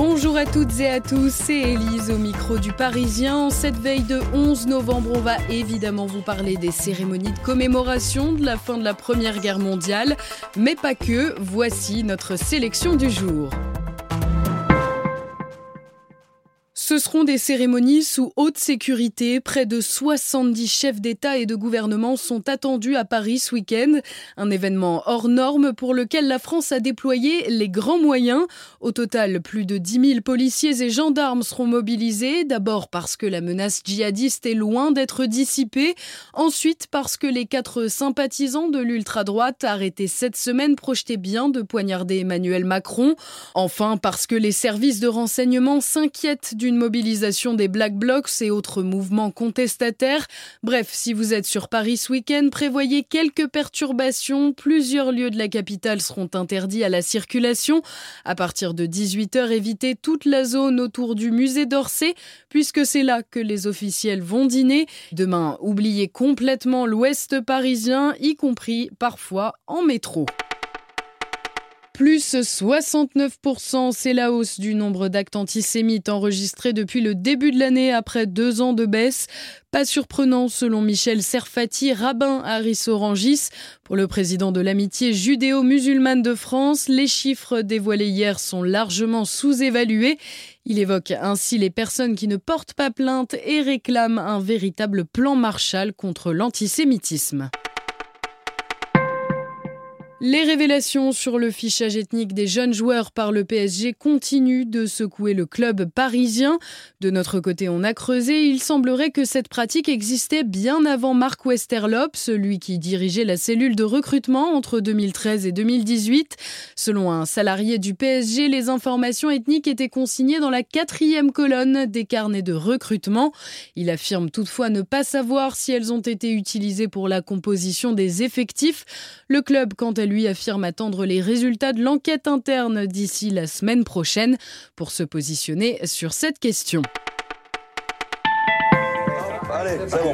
Bonjour à toutes et à tous, c'est Élise au micro du Parisien. En cette veille de 11 novembre, on va évidemment vous parler des cérémonies de commémoration de la fin de la Première Guerre mondiale, mais pas que. Voici notre sélection du jour. Ce seront des cérémonies sous haute sécurité. Près de 70 chefs d'État et de gouvernement sont attendus à Paris ce week-end. Un événement hors norme pour lequel la France a déployé les grands moyens. Au total, plus de 10 000 policiers et gendarmes seront mobilisés. D'abord parce que la menace djihadiste est loin d'être dissipée. Ensuite parce que les quatre sympathisants de l'ultra-droite arrêtés cette semaine projetaient bien de poignarder Emmanuel Macron. Enfin parce que les services de renseignement s'inquiètent d'une mobilisation des Black Blocs et autres mouvements contestataires. Bref, si vous êtes sur Paris ce week-end, prévoyez quelques perturbations. Plusieurs lieux de la capitale seront interdits à la circulation. À partir de 18h, évitez toute la zone autour du musée d'Orsay, puisque c'est là que les officiels vont dîner. Demain, oubliez complètement l'ouest parisien, y compris parfois en métro. Plus 69%, c'est la hausse du nombre d'actes antisémites enregistrés depuis le début de l'année après deux ans de baisse. Pas surprenant selon Michel Serfati, rabbin à Rissorangis. Pour le président de l'amitié judéo-musulmane de France, les chiffres dévoilés hier sont largement sous-évalués. Il évoque ainsi les personnes qui ne portent pas plainte et réclament un véritable plan Marshall contre l'antisémitisme. Les révélations sur le fichage ethnique des jeunes joueurs par le PSG continuent de secouer le club parisien. De notre côté, on a creusé. Il semblerait que cette pratique existait bien avant Marc Westerlop, celui qui dirigeait la cellule de recrutement entre 2013 et 2018. Selon un salarié du PSG, les informations ethniques étaient consignées dans la quatrième colonne des carnets de recrutement. Il affirme toutefois ne pas savoir si elles ont été utilisées pour la composition des effectifs. Le club, quant à lui affirme attendre les résultats de l'enquête interne d'ici la semaine prochaine pour se positionner sur cette question. Allez, c'est bon.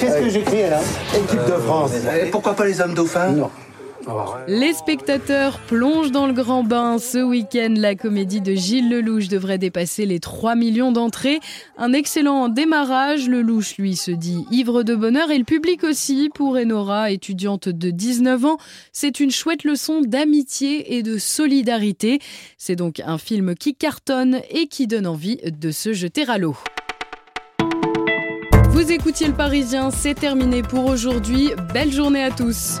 Qu'est-ce que j'écris là? Équipe de France. Et pourquoi pas les hommes dauphins? Non. Les spectateurs plongent dans le grand bain. Ce week-end, la comédie de Gilles Lelouch devrait dépasser les 3 millions d'entrées. Un excellent démarrage. Lelouch, lui, se dit ivre de bonheur et le public aussi. Pour Enora, étudiante de 19 ans, c'est une chouette leçon d'amitié et de solidarité. C'est donc un film qui cartonne et qui donne envie de se jeter à l'eau. Vous écoutiez le Parisien, c'est terminé pour aujourd'hui. Belle journée à tous.